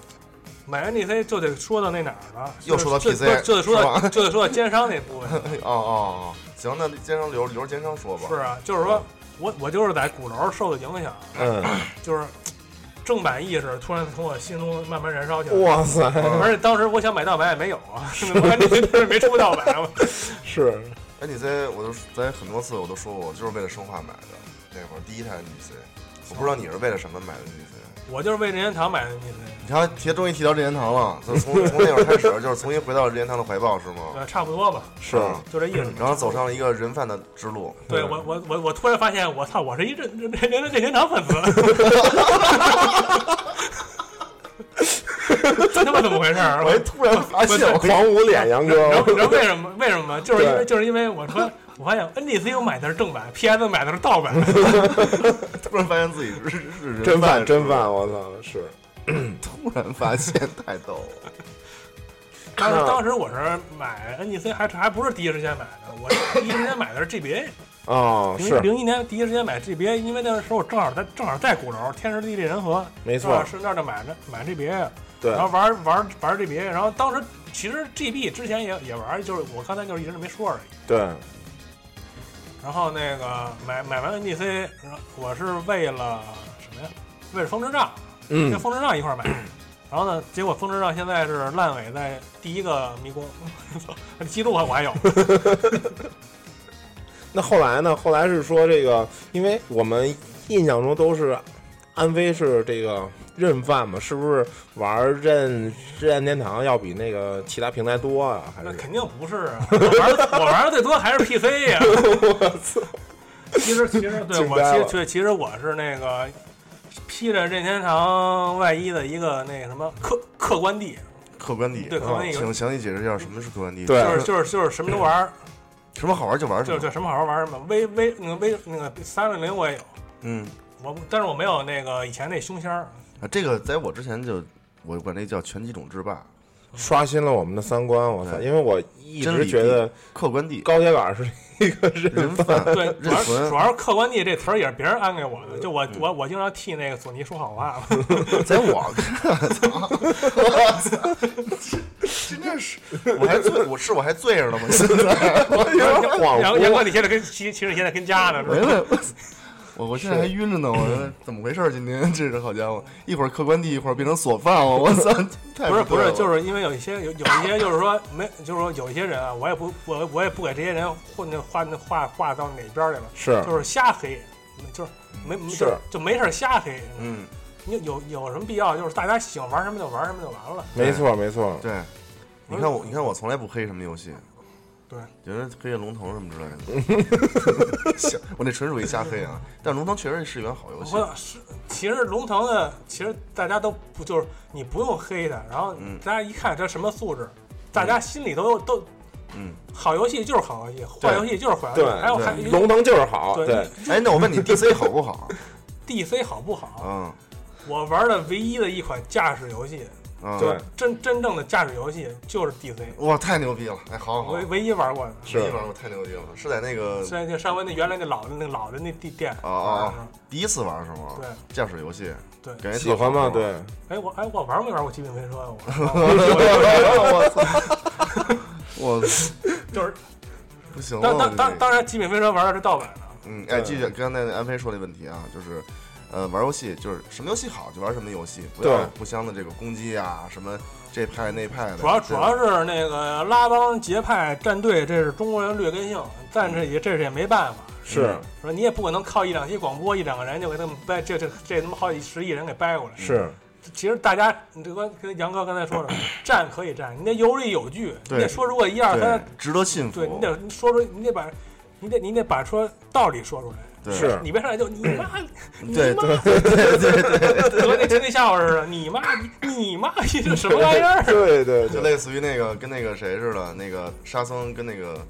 买 N G C 就得说到那哪儿了，又说到 PC 就就得说到就得说到奸商那部分。哦哦哦，行，那奸商留留着奸商说吧。是啊，就是说我我就是在鼓楼受的影响，嗯，就是正版意识突然从我心中慢慢燃烧起来。哇塞，而且当时我想买盗版也没有啊，(laughs) 我感觉就是没出盗版。(laughs) 是 NGC 我都在很多次我都说过，我就是为了生化买的。那会儿第一台 NGC，我不知道你是为了什么买的 NGC。我就是为任天堂买的你看，提终于提到任天堂了，就 (laughs) 从从那会儿开始，就是重新回到任天堂的怀抱，是吗？呃，差不多吧，是嗯就这意思。然后走上了一个人贩的之路。对我我我我突然发现，我操，我是一任任任任天堂粉丝，(laughs) 这他妈怎么回事儿？我还突然发现，我狂捂脸，杨哥然后，你知道为什么？为什么吗？就是因为对就是因为我说，我发现 NDC 我买的是正版，PS 买的是盗版。(laughs) 突然发现自己是是人真犯真犯，我操，是 (laughs) 突然发现太逗了。(laughs) 当时当时我是买 NDC 还还不是第一时间买的，我第一时间买的是 GBA。哦，零是零一年第一时间买 GBA，因为那个时候正好在正好在鼓楼，天时地利人和，没错，顺道就买着买 GBA，对然后玩玩玩 GBA，然后当时其实 GB 之前也也玩，就是我刚才就是一直没说而已。对，然后那个买买完后我是为了什么呀？为了风之杖，跟嗯，风之杖一块儿买。(clears throat) 然后呢，结果风之杖现在是烂尾在第一个迷宫，(laughs) 记录我我还有。(laughs) 那后来呢？后来是说这个，因为我们印象中都是安危是这个任贩嘛，是不是玩任任天堂要比那个其他平台多啊？还是那肯定不是啊！我玩的 (laughs) 我玩的最多还是 PC 呀、我操其实其实对我呆了其实对其实我是那个披着任天堂外衣的一个那个什么客客观地，客观地，对客观地有请详细解释一下什么是客观地。对就是就是就是什么都玩，什么好玩就玩什么。就是就什么好玩玩什么。微微那个微那个三六零我也有，嗯，我但是我没有那个以前那胸仙儿。啊，这个在我之前就我管这叫拳击种制霸，刷新了我们的三观？我操！因为我一直觉得客观地，嗯高铁杆是一个人人贩，对，(laughs) 主要主要是客观地这词儿也是别人安给我的，就我我我经常替那个索尼说好话嘛。(laughs) 在我看，操，我操，真的是，我还醉，我是我还醉着呢吗？现在，恍杨杨哥，你现在跟其其实你现在跟家呢，是吧？我我现在还晕着呢，我说怎么回事儿？今天 (laughs) 这是好家伙，一会儿客观地，一会儿变成锁饭了，我操！(laughs) 太不是不是，就是因为有一些有有一些就是说没，就是说有一些人啊，我也不我我也不给这些人混那画那画画到哪边儿去了，是就是瞎黑，就是没没是就就没事儿瞎黑。嗯，你有有什么必要？就是大家喜欢玩什么就玩什么就完了。没错没错，对，你看我，你看我从来不黑什么游戏，对，觉得黑龙腾什么之类的，(laughs) 行我那纯属于瞎黑啊。但龙腾确实是一款好游戏，我是其实龙腾的，其实大家都不就是你不用黑它，然后嗯。大家一看这什么素质，大家心里都有都嗯，好游戏就是好游戏，坏游戏就是坏游戏，还有还龙腾就是好，对。对，哎，那我问你，DC 好不好？DC 好不好？嗯。我玩的唯一的一款驾驶游戏，嗯，对真真正的驾驶游戏就是 DC，哇，太牛逼了！哎，好好好，唯唯一玩过的。是第一玩过太牛逼了，是在那个在那上回那原来那老的那个老的那地店啊啊第一次玩是吗？对驾驶游戏，对感觉喜欢吗？对，哎我哎我玩没玩过极品飞车？我 (laughs) 我操！(laughs) (laughs) 我就是不行了，当当当当然极品飞车玩的是盗版的，嗯，哎，继续刚才那安飞说的问题啊，就是，呃，玩游戏就是什么游戏好就玩什么游戏，不要互相的这个攻击啊，什么这派那派的。主要主要是那个拉帮结派战队，这是中国人劣根性，但是也这是也没办法。是说你也不可能靠一两期广播一两个人就给他们掰，这这这他妈好几十亿人给掰过来。是，其实大家，你这个跟杨哥刚才说的，(clears throat) 站可以站，你得有理有据，你得说出个一二三，值得信服。对你得你说出，你得把，你得你得把说道理说出来。对。是。你别上来就你妈，(laughs) 你对妈，对对对对，(laughs) 和那听那笑话似的，你妈你你妈，你这什么玩意儿？对对对，就类似于那个跟那个谁似的，那个沙僧跟那个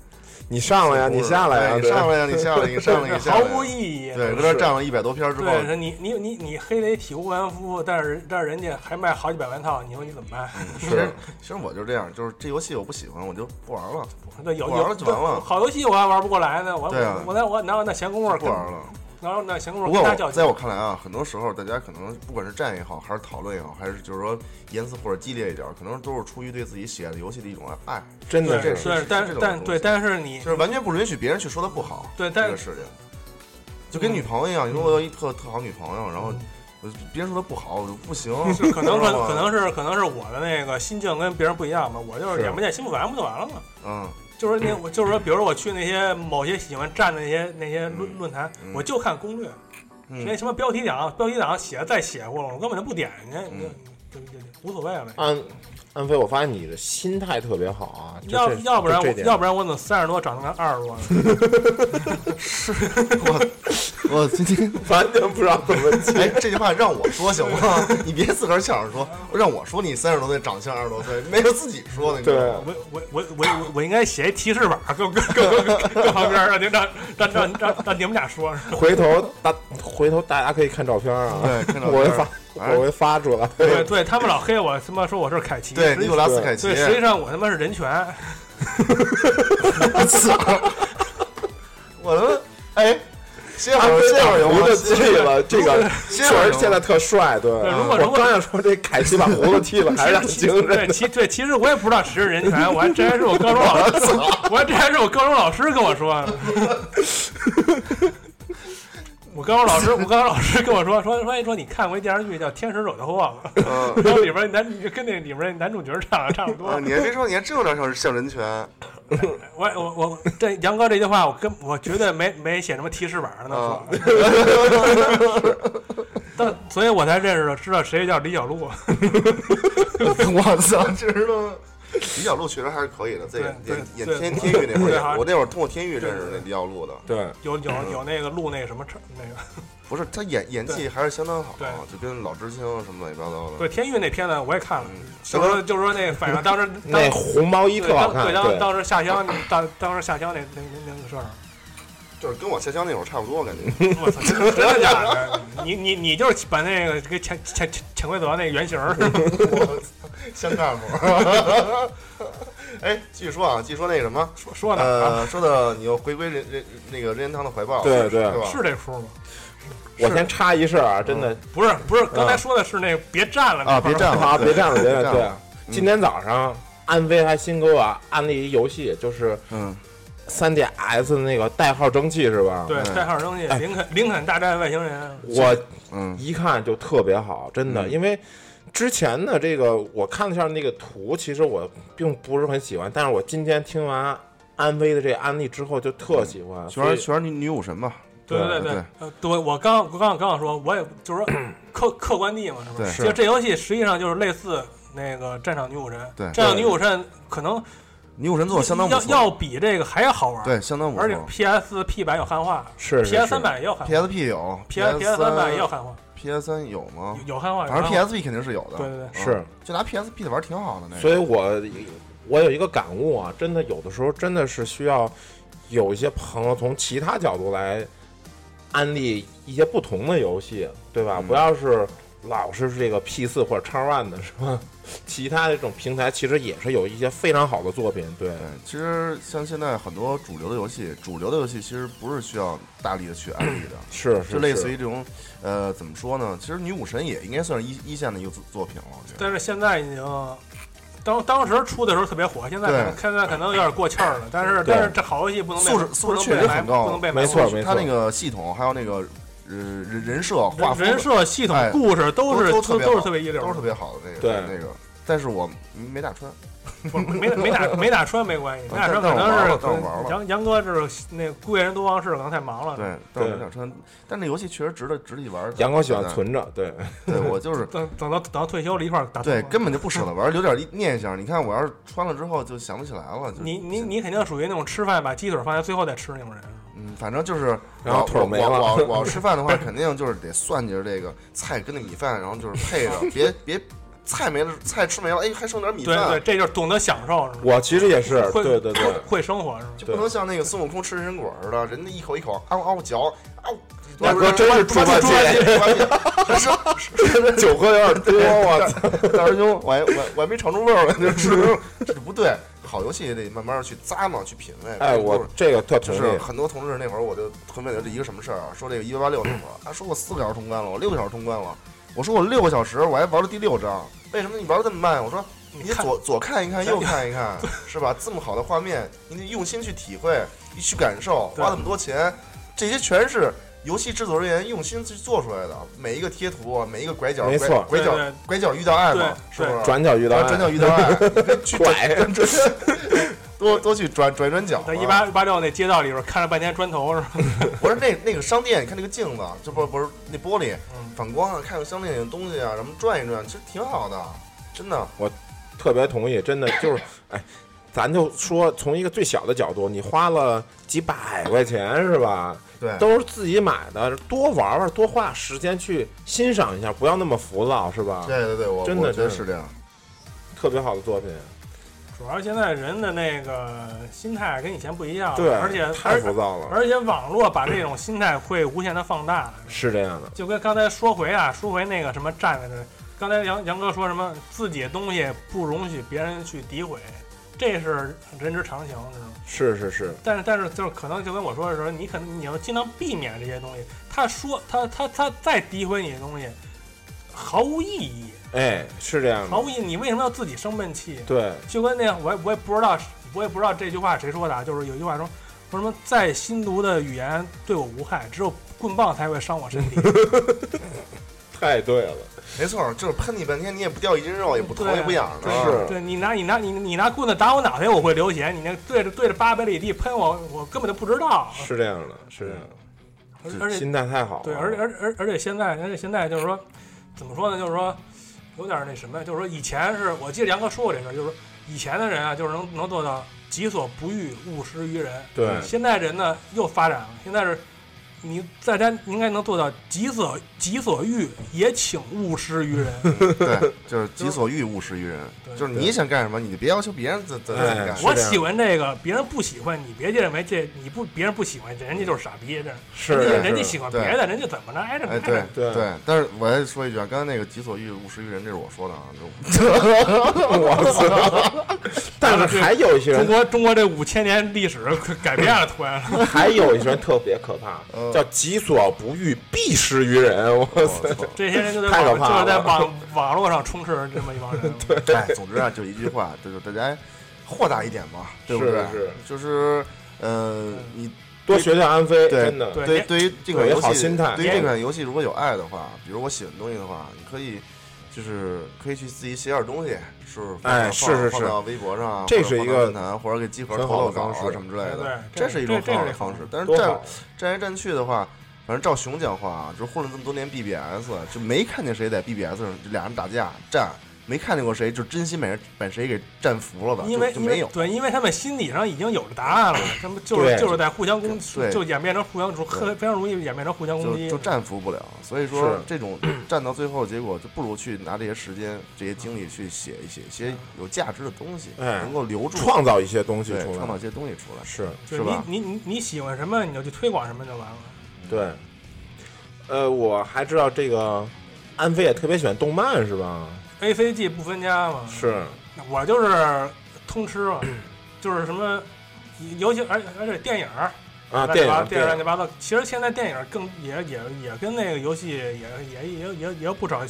你上来呀，你下来呀，你上来呀，你下来，你上来，(laughs) 你下毫，无意义。对，搁这站了一百多篇之后，对，你你你你黑得体无完肤，但是但是人家还卖好几百万套，你说你怎么办？(laughs) 其实其实我就这样，就是这游戏我不喜欢，我就不玩了，对，有玩了有就完了。好游戏我还玩不过来呢，我我那我哪有那闲工夫不玩了。哪有那闲工不过我夫跟他较劲在？我看来啊，很多时候大家可能不管是战也好，还是讨论也好，还是就是说言辞或者激烈一点，可能都是出于对自己喜爱的游戏的一种爱，真的这是，但是但对，但是你就是完全不允许别人去说他不好。对，但这个事情，就跟女朋友一样，你说我有一特特好女朋友，然后我别人说她不好，我就不行。是可能可能可能是可能是我的那个心境跟别人不一样吧，我就是是眼不见心不烦，不就完了吗？嗯，就是那我就是说，比如说我去那些某些喜欢站的那些那些论论坛，嗯。我就看攻略，嗯。那什么标题党，标题党写的再邪乎了，我根本就不点人家，嗯。就就就无所谓了。安安飞，我发现你的心态特别好啊，就要要不然我要不然我怎么三十多长得跟二十多呢？是 (laughs) 我我今天 (laughs) 完全不知道怎么接。哎，这句话让我说行吗？你别自个儿抢着说，让我说你三十多岁长相二十多岁，没有自己说的，你知道吗？我我我我我我应该写一提示板，搁搁搁搁搁旁边，让您让让让让让你们俩说。回头大回头大家可以看照片啊，对看照片我会发哎我会发出来。对对，他们老黑我，他妈说我是凯奇，实际对尼古拉斯凯奇，对，实际上我他妈是人权。(laughs) 我操！(laughs) 我他妈哎，歇会安儿，飞歇会儿？胡子剃了，这个确歇会儿现在特帅。对，如果如果我刚要说这凯奇把胡子剃了，(laughs) 还是让其精对神。其对，其实我也不知道谁是人权，我还这还是我高中老师，我还这还是我高中老师跟我说的。我高中老师，我高中老师跟我说说说说你看过一电视剧叫《天使惹的祸》吗？(laughs) 嗯然后里边男跟那里边男主角长得差不啊，多。你还别说，你还真有点像像人权。(laughs) 我我我这杨哥这句话，我跟我绝对没没写什么提示板呢。(laughs) 但所以我才认识了，知道谁叫李小璐。我操，这知道吗？李小璐确实还是可以的，这个演演天天域那会儿，我那会儿通过天域认识那李小璐的，对，有有有那个录那个什么唱那个，不是他演演技还是相当好，就跟老知青什么乱七八糟的。对天域那片子我也看了，嗯，就是说就是说那个反正当时那红毛衣对特好看。当对当，当时下乡当当时下乡那那那那个事儿，就是跟我下乡那会儿差不多感觉。我操，真的假的？(laughs) 你你你就是把那个给潜潜潜潜规则那个原型儿，(laughs) 我乡干部。(laughs) 哎，继续说啊，继续说那个什么，说说呢说的你又回归人人那个任天堂的怀抱，对对是吧？是这出吗？我先插一事儿啊，真的不是不是，刚才说的是那个别站了啊别站了啊，别站了，别站了。今天早上安飞还新给我安利一游戏，就是嗯，3DS 那个代号蒸汽是吧？对，嗯。代号东西，哎。林肯林肯大战外星人，我嗯。一看就特别好，真的，嗯。因为之前的这个我看了一下那个图，其实我并不是很喜欢，但是我今天听完安威的这个案例之后就特喜欢，全是全是女女武神吧？对对对对，呃，对，我刚我刚刚想说，我也就是说 (clears throat) 客客观地嘛，是不对。是？就这游戏实际上就是类似那个战场女武神，对。战场女武神可能女武神作相当不错，要要比这个还要好玩，，对，相当不而且。PS P 版有汉化是是，PS 三是版也有汉化 PSP 有 PS PS 三版也有汉化，PS 三有吗？有有汉化，反正 PSP 肯定是有的。对对对嗯是，就拿 PSP 的玩儿挺好的那个。所以我我有一个感悟啊，真的有的时候真的是需要有一些朋友从其他角度来安利一些不同的游戏，对吧？嗯不要是老是这个 P 四或者 X One 的是吧？(laughs) 其他的这种平台其实也是有一些非常好的作品，对对，其实像现在很多主流的游戏，主流的游戏其实不是需要大力的去安利的，是是就类似于于这种，呃，怎么说呢？其实女武神也应该算是一一线的一个作作品了，我觉得。但是现在已经。当当时出的时候特别火，现在可能现在可能有点过气儿了。但是但是这好游戏不能被素质不素质确实很高不能被埋没没错它那个系统还有那个呃人人设画风人设、系统哎、故事都是都特别都是特别一流，都是特别好的那个对那个，但是我没打穿。不没没打没打穿没关系，(laughs) 没打穿可能了但我玩了是杨杨哥这是那孤野人多忘事，可能太忙了。对，但是没打穿。但那游戏确实值得值得一玩。杨哥喜欢存着，对，(laughs) 对我就是等等到等到退休了，一块儿打。对，根本就不舍得玩，留点念想。你看我要是穿了之后就想不起来了。就你你你肯定属于那种吃饭把鸡腿放在最后再吃那种人。嗯，反正就是，然后我腿儿没了我我我我要吃饭的话，肯定就是得算计着这个菜跟那米饭，然后就是配着，(laughs) 别别菜没了，菜吃没了，哎，还剩点米对对，饭，这就是懂得享受，是吧？我其实也是，会对对对会，生活是吧？就不能像那个孙悟空吃人参果似的，人家一口一口嗷嗷嚼，嗷。大哥真是猪八戒酒喝有点多，我操，大师兄，我还我我还没尝出味儿来就吃，这不对。好游戏也得慢慢去咂嘛，去品味。哎，我这个特就是，很多同志那会儿，我就特别觉得一个什么事儿啊，说这个一八八六那会儿，啊，说我四个小时通关了，我六个小时通关了，我说我六个小时我还玩了第六章，为什么你玩的这么慢？我说你左左看一看，右看一看，(laughs) 是吧？这么好的画面，你得用心去体会，你去感受，花那么多钱，这些全是游戏制作人员用心去做出来的，每一个贴图，每一个拐角，没错。拐拐角拐角遇到爱嘛，是不是？转角遇到爱。转角遇到爱，(laughs) 去拐。转转 (laughs) 多多去转转转角啊。在一八八六那街道里边看了半天砖头是吧？(laughs) 不是那那个商店，你看那个镜子，这不不是那玻璃嗯反光啊，看个商店里的东西啊，什么转一转，其实挺好的，真的。我特别同意，真的就是，哎，咱就说从一个最小的角度，你花了几百块钱是吧？对，都是自己买的，多玩玩，多花时间去欣赏一下，不要那么浮躁是吧？对对对，我真的真是这样。特别好的作品，主要现在人的那个心态跟以前不一样，对，而且太而浮躁了，而且网络把这种心态会无限的放大。是这样的，就跟刚才说回啊，说回那个什么站在这，刚才杨杨哥说什么自己的东西不容许别人去诋毁，这是人之常情，知道吗？是是是，但是但是就是可能就跟我说的时候，你可能你要尽量避免这些东西。他说他他他再诋毁你的东西，毫无意义，哎，是这样的，毫无意义。你为什么要自己生闷气？对，就跟那样，我也我也不知道，我也不知道这句话谁说的啊，就是有一句话说说什么再新毒的语言对我无害，只有棍棒才会伤我身体。(laughs) 太对了，没错，就是喷你半天，你也不掉一斤肉，也不疼对也不痒的。是对你拿你拿你你拿棍子打我脑袋，我会流血；你那对着对着八百里地喷我，我根本就不知道。是这样的，是这样的，而而且心态太好了，对，而且而而而且现在，而且现在就是说，怎么说呢？就是说，有点那什么，就是说，以前是我记得杨哥说过这事，就是说以前的人啊，就是能能做到己所不欲，勿施于人。对现在人呢又发展了，现在是你大家应该能做到己所己所欲，也请勿施于人。(laughs) 对，就是己所欲，勿施于人。就是你想干什么，你就别要求别人怎怎么哎干。我喜欢这个，别人不喜欢，你别认为这你不别人不喜欢，人家就是傻逼，这是人家人家喜欢别的，人家怎么着挨着哎，挨对着。对对，但是我还说一句啊，刚才那个己所欲，勿施于人，这是我说的啊。(laughs) (laughs) 我操！但是还有一些人，中国中国这五千年历史 (laughs) 改变了，突然。(laughs) 还有一些人特别可怕，嗯叫己所不欲，必施于人。我我操！这些人太可怕了就是在网网络上充斥着这么一帮人。(laughs) 对，哎，总之啊，就一句话，就是大家豁达一点嘛，对不对？是是就是呃，你多学学安飞，对真的对对对于这款游戏，好心态对于这款游戏如果有爱的话，比如我喜欢东西的话，你可以就是可以去自己写点东西，是放哎是是是放到微博上啊，或者这是一个论坛或者给集合投投稿什么之类的，对这是一种很好的方式。但是站！站来站去的话，反正照熊讲话啊，就是混了这么多年 BBS，就没看见谁在 BBS 上就俩人打架战，没看见过谁就真心把人把谁给战服了的，因为就就没有。对，因为他们心理上已经有了答案了，(laughs) 他们就是就是在互相攻，击就演变成互相很非常容易演变成互相攻击就就。战服不了，所以说这种 (clears throat) 战到最后，结果就不如去拿这些时间、这些精力去写一写一些有价值的东西，哎能够留住创造一些东西出来，创造一些东西出来。是就是吧你你你你喜欢什么，你就去推广什么就完了。对。呃，我还知道这个安飞也特别喜欢动漫，是吧？A C G 不分家嘛，是，我就是通吃嘛，(clears throat) 就是什么，尤其而而且电影儿啊，电影电影乱七八糟。其实现在电影更也也也跟那个游戏也也也也也有不少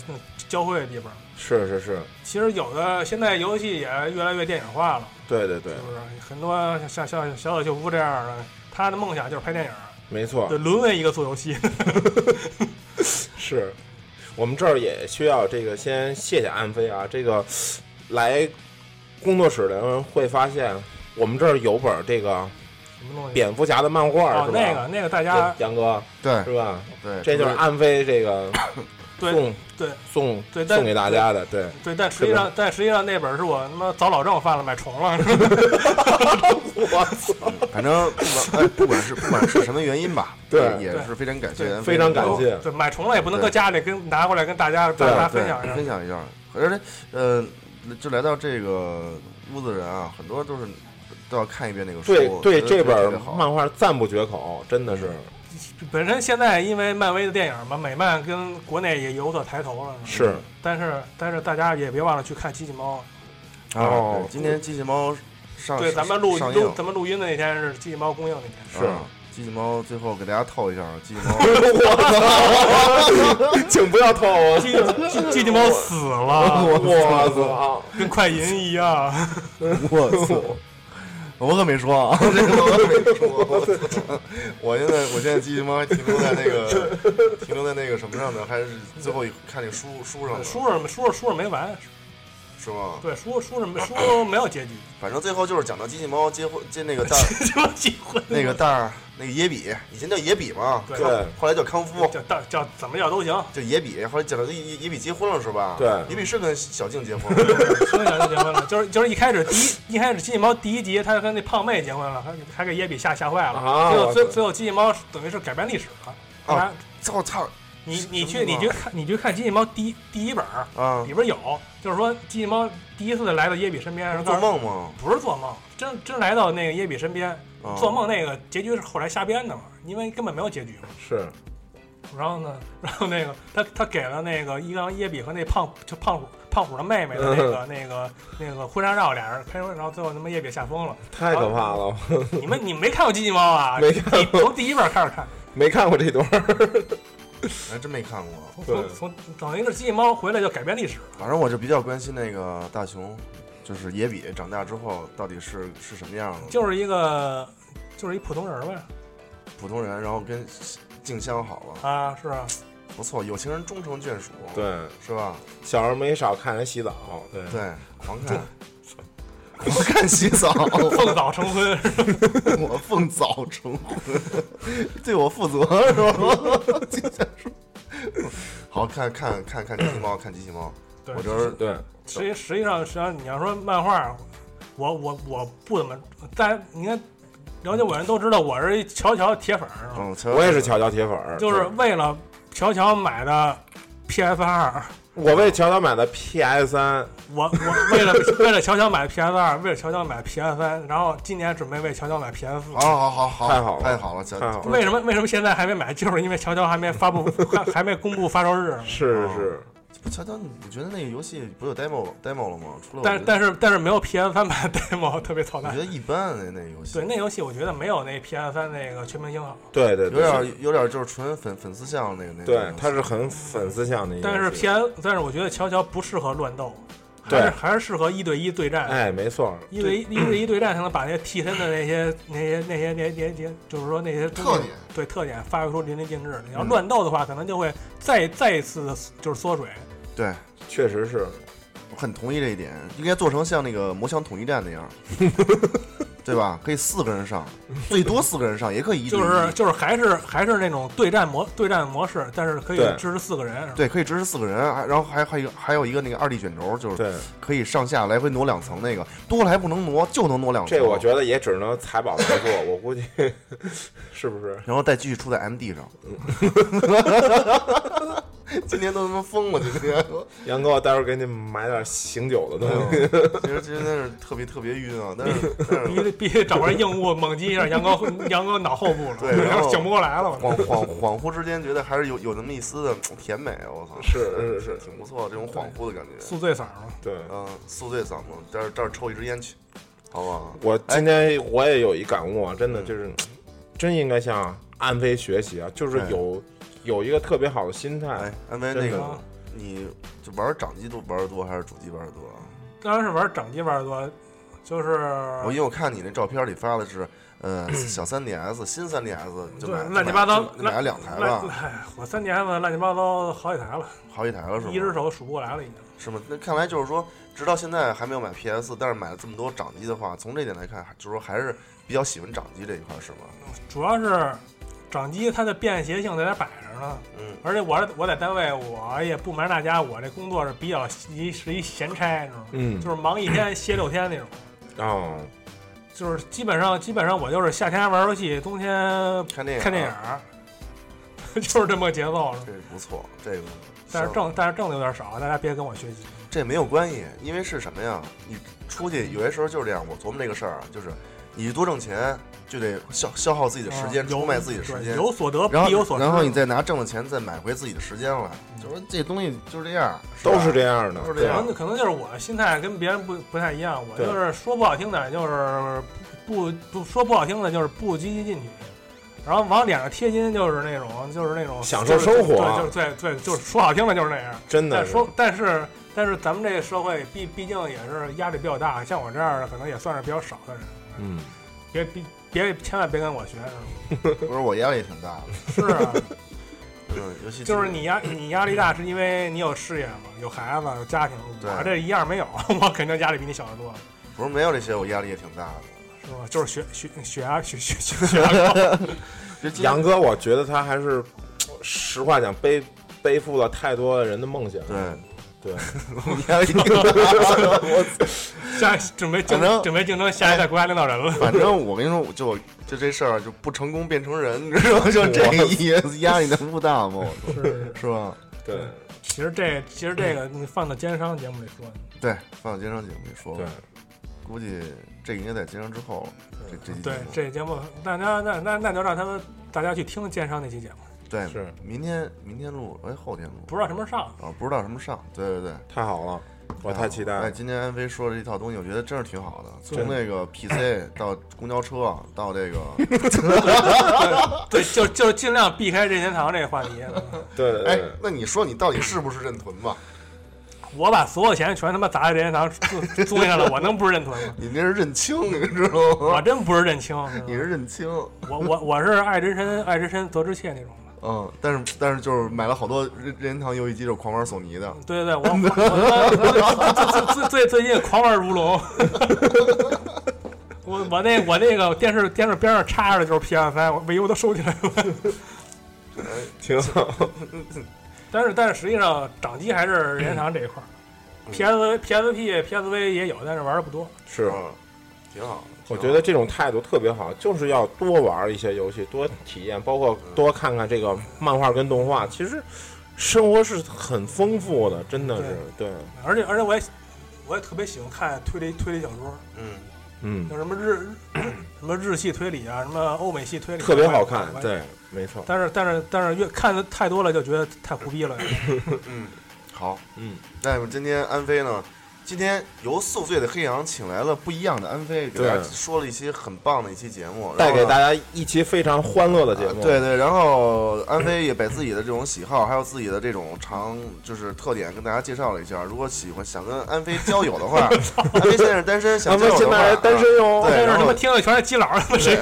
交汇的地方。是是是，其实有的现在游戏也越来越电影化了，对对对是，不是？很多像像小小秀夫这样的，他的梦想就是拍电影，没错对，，沦为一个做游戏。(laughs) 是。我们这儿也需要这个先谢谢安飞啊，这个来工作室的人会发现，我们这儿有本这个什么东西？蝙蝠侠的漫画，哦，是吧？那个那个大家杨哥对是吧？对，这就是安飞这个对 (coughs) 送对送对送给大家的，对，对，但实际上但实际上那本是我他妈早老症犯了，买重了。(laughs) 我操，反正不管哎，不管是不管是什么原因吧，(laughs) 对也是非常感谢非常感谢对，买重了也不能搁家里跟拿过来跟大家对大家分享一下。分享一下。而且呃，就来到这个屋子人啊，很多都是都要看一遍那个书，对对，这本漫画赞不绝口，真的是本身现在因为漫威的电影嘛，美漫跟国内也有所抬头了。是但是但是大家也别忘了去看机器猫。啊哦对今天机器猫上对，咱们录咱们录音的那天是机器猫公映那天。是啊机器猫，最后给大家透一下，机器猫 (laughs) (laughs) 请不要透我，机机机器猫死了，我操，跟快银一样。我操！我可没说啊，这 (laughs) 个我可没说。我！(laughs) 我现在我现在机器猫还停留在那个停留在那个什么上呢？还是最后一看那书书上呢？书上书上书上没完，是吗？对，书书是书没有结局，反正最后就是讲到机器猫结婚接那个大就结婚那个蛋儿那个野比，以前叫野比嘛，对对后来叫康夫，叫叫叫怎么叫都行，就野比，后来讲到野野野比结婚了是吧？对野比是跟小静结婚 (laughs) (laughs) 跟小静结婚了，就是就是一开始第一一开始机器猫第一集，他跟那胖妹结婚了，还还给野比吓吓坏了，啊最后最最后机器猫等于是改变历史了。啊啊，操操你你去你去看你去看机器猫第一第一本儿啊！里边有，就是说机器猫第一次来到耶比身边，做梦吗？不是做梦，真真来到那个耶比身边，啊做梦那个结局是后来瞎编的嘛，因为根本没有结局嘛。是然后呢，(laughs) 然后那个他他给了那个伊冈耶比和那胖就胖虎胖虎的妹妹的那个 (laughs) 那个那个婚纱照，俩人拍，然后最后他妈耶比吓疯了。太可怕了，(laughs) 你们你没看过机器猫啊？没看你从第一本开始看，没看过这段儿。还真没看过。从从从等于是机器猫回来就改变历史了。反正我就比较关心那个大雄，就是野比长大之后到底是是什么样的，就是一个就是一普通人呗普通人，然后跟静香好了，啊，是啊，不错，有情人终成眷属，，对，是吧？小时候没少看人洗澡，对，对，狂看，狂看洗澡，凤早成婚，(laughs) 我凤早成婚，对我负责是吧？(laughs) 好看看看看机器猫，看机器猫，对。我觉得对，实际实际上，实际上你要说漫画，我我我不怎么，但你看了解我人都知道我是一乔乔铁粉儿，是吧？嗯，我也是乔乔铁粉儿，就是为了乔乔买的 PS 二，我为乔乔买的 PS 三，我我为了 (laughs) 为了乔乔买 PS 二，为了乔乔买 PS 三，然后今年准备为乔乔买 PS 四。好好好好，太好了太好了，乔太好了不是为什么为什么现在还没买？(laughs) 就是因为乔乔还没发布，还还没公布发售日。是是是，不乔乔，你觉得那个游戏不有 demo demo 了吗？除了我觉得但但是但是没有 PS 三版 demo (laughs) 特别操蛋我觉。得一般那那游戏，对，那游戏我觉得没有那 PS 三那个全明星好。对对对，有点有点就是纯粉粉丝向那个那个。对，它是很粉丝向的一个，但是 PS，但是我觉得乔乔不适合乱斗，还对是还是适合一对一对战。哎，没错，一对一一对一对战才能把那些替身的那些那些那些那些那些，就是说那些特点对特点发挥出淋漓尽致。你要嗯乱斗的话，可能就会再再一次的就是缩水。对，确实是，我很同意这一点，应该做成像那个魔枪统一战那样，(laughs) 对吧？可以四个人上，最多四个人上，也可以一对就是就是还是还是那种对战模对战模式，但是可以支持四个人。对，可以支持四个人，还然后还还有一个还有一个那个二 D 卷轴，就是对，可以上下来回挪两层，那个多了还不能挪，就能挪两层。这我觉得也只能财宝来做，(laughs) 我估计 (laughs) 是不是？然后再继续出在 MD 上。(laughs) 今天都他妈疯了，今天。杨哥，待会儿给你买点醒酒的东西。其实今天是特别特别晕啊，但是但是必须必须找块硬物猛击一下杨哥杨哥脑后部了，对然后 (laughs) 醒不过来了。恍恍恍惚之间觉得还是有有那么一丝的甜美，我操，是是是挺不错，这种恍惚的感觉。宿醉嗓嘛，对，嗯，宿醉嗓嘛，这儿这儿抽一支烟去，好不好？我今天我也有一感悟啊，真的就是，真应该向安飞学习啊，就是有有一个特别好的心态哎。，安飞那个，你就玩掌机都玩的多还是主机玩的多啊？当然是玩掌机玩的多，就是我因为我看你那照片里发的是，呃，小 3DS、新 3DS 就对买乱七八糟就买了两台吧，哎，我三 DS 乱七八糟好几台了，好几台了是吗？一只手数不过来了已经。是吗？那看来就是说，直到现在还没有买 PS，但是买了这么多掌机的话，从这点来看，就是说还是比较喜欢掌机这一块，是吗？主要是掌机它的便携性在那摆着呢，嗯，而且我是我在单位，我也不瞒大家，我这工作是比较一是一闲差，知道吗？嗯，就是忙一天歇六天那种，哦，就是基本上基本上我就是夏天玩游戏，冬天看电影，看电影，儿，(laughs) 就是这么个节奏。这不错，这个。但是挣但是挣的有点少，大家别跟我学习。这没有关系，因为是什么呀？你出去有些时候就是这样。我琢磨这个事儿啊，就是你多挣钱，就得消消耗自己的时间，啊出卖自己的时间，有所得然后必有所失。然后你再拿挣的钱再买回自己的时间来。就说这东西就是这样，都是这样的，可都是这样。能可能就是我心态跟别人不不太一样，我就是说不好听点，就是不不说不好听的，就是不积极进取，然后往脸上贴金，就是那种就是那种享受生活。对，就是对对，就是说好听的就是那样。真的说但是但是咱们这个社会毕毕竟也是压力比较大，像我这样的可能也算是比较少的人，嗯，别别别千万别跟我学，(laughs) 不是我压力也挺大的。是啊，嗯，(laughs) 尤其就是你压你压力大，是因为你有事业嘛，有孩子，有家庭。我这一样没有，(laughs) 我肯定压力比你小得多，不是没有这些，我压力也挺大的。是吧？就是血血血压血血血血压高。杨哥，我觉得他还是实话讲背背负了太多人的梦想。对对，压力挺大的。我下 (laughs) 准备竞争准备竞争下一代国家领导人了。反正我跟你说，我就就这事儿就不成功变成人，你知道吗？(laughs) 就这个意思，压力能不大吗？是，是吧？对其实这其实这个你放到奸商节目里说，对，放到奸商节目里说对，，估计这个应该在奸商之后了。这这对节目这节目，那那那那那就让他们大家去听奸商那期节目，对是明天明天录，哎，后天录不知道什么时候上。啊，不知道什么上。对对对，太好了，我太期待哎，了。今天安飞说的这套东西，我觉得真是挺好的。从那个 PC (laughs) 到公交车，到这个 (laughs) (laughs) 对，就就尽量避开任天堂这个话题。哎对对对，，那你说你到底是不是认屯吧？我把所有钱全他妈砸在任天堂租租上了，我能不是认屯吗？你那是认清，你知道吗？我真不是认清，你是认清，我我我是爱之深爱之深责之切那种的。嗯，但是但是就是买了好多任任天堂游戏机，就是狂玩索尼的。对对对，我我最最最最近狂玩如龙。我我那我那个电视电视边上插着的就是 PS 三，我尾我都收起来了。挺好。但是但是实际上掌机还是任天堂这一块儿，PS PSP PSV 也有，但是玩的不多。是，啊，挺好。我觉得这种态度特别好，就是要多玩一些游戏，多体验，包括多看看这个漫画跟动画。其实生活是很丰富的，真的是对，而且而且我也我也特别喜欢看推理推理小说，嗯，嗯，有什么日日什么日系推理啊，什么欧美系推理，特别好看对，没错。但是但是但是越看的太多了，就觉得太胡逼了。嗯，(laughs) 好。嗯，那我们今天安飞呢？今天由宿醉的黑羊请来了不一样的安飞，给大家说了一些很棒的一期节目，带给大家。一期非常欢乐的节目。啊对对，然后安飞也把自己的这种喜好，还有自己的这种长就是特点跟大家介绍了一下。如果喜欢想跟安飞交友的话，(laughs) 安飞现在是单身，想交友的话，在单身哟。但是对然后他们听的全是基佬，他妈谁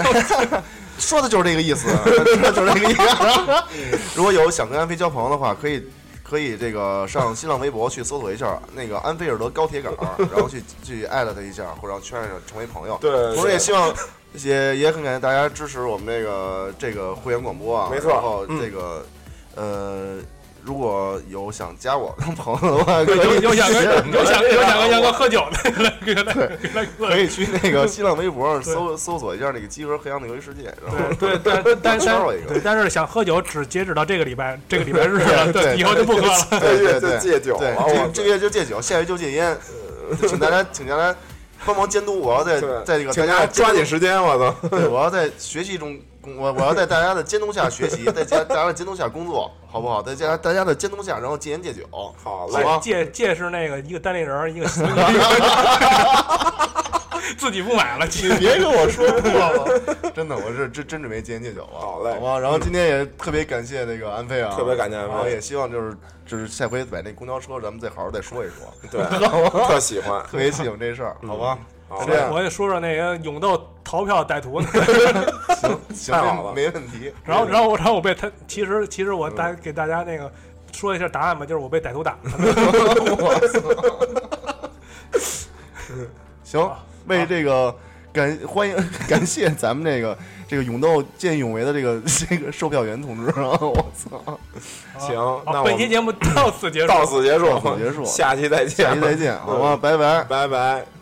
说的就是这个意思，(laughs) 说的就是这个意思。(laughs) 如果有想跟安飞交朋友的话，可以可以这个上新浪微博去搜索一下 (laughs) 那个安菲尔德高铁杆，(laughs) 然后去去艾特他一下，或者圈上成为朋友。对同时也希望也也很感谢大家支持我们这个这个会员广播啊。没错然后嗯这个、呃，如果有想加我的朋友的话，可以有有想跟有想有想哥喝酒的，(laughs) 可以去那个 (laughs) 新浪微博上搜搜索一下那个集合黑羊的游戏世界，然后对对，但 (laughs) 但圈我一个对，但是想喝酒只截止到这个礼拜，这个礼拜日了，对以后就不喝了。对对对，戒酒对，了这这个月就戒酒，下月就戒烟。呃请大家，请大家帮忙监督，我要在在这个请大家大家抓紧时间，我操！对，我要在学习中，我我要在大家的监督下学习，在家大家的监督下工作，好不好？在家大家的监督下，然后戒烟戒酒，好好嘞，吧？戒戒是那个一个单立人，一个 (laughs) (laughs) 自己不买了，你别跟我说 (laughs) 破了，真的，我是真真准备戒烟戒酒了，好嘞好吧？然后今天也特别感谢那个安飞啊，特别感谢安飞然后也希望就是就是下回买那公交车咱们再好好再说一说，对，特喜欢。特别喜欢这事儿，好吧？好这样我也说说那个勇斗逃票歹徒呢。(laughs) 行行，太好了没问题。然后，然后我，然后我被他，其实，其实我大给大家那个说一下答案吧，就是我被歹徒打了。(laughs) 行，为这个感欢迎 (laughs) 感谢咱们这个这个勇斗见义勇为的这个这个售票员同志啊！我操，行好那我们本期节目到此结束。到此结束，到此结束下期再见，下期再见，好吧，拜拜。拜拜。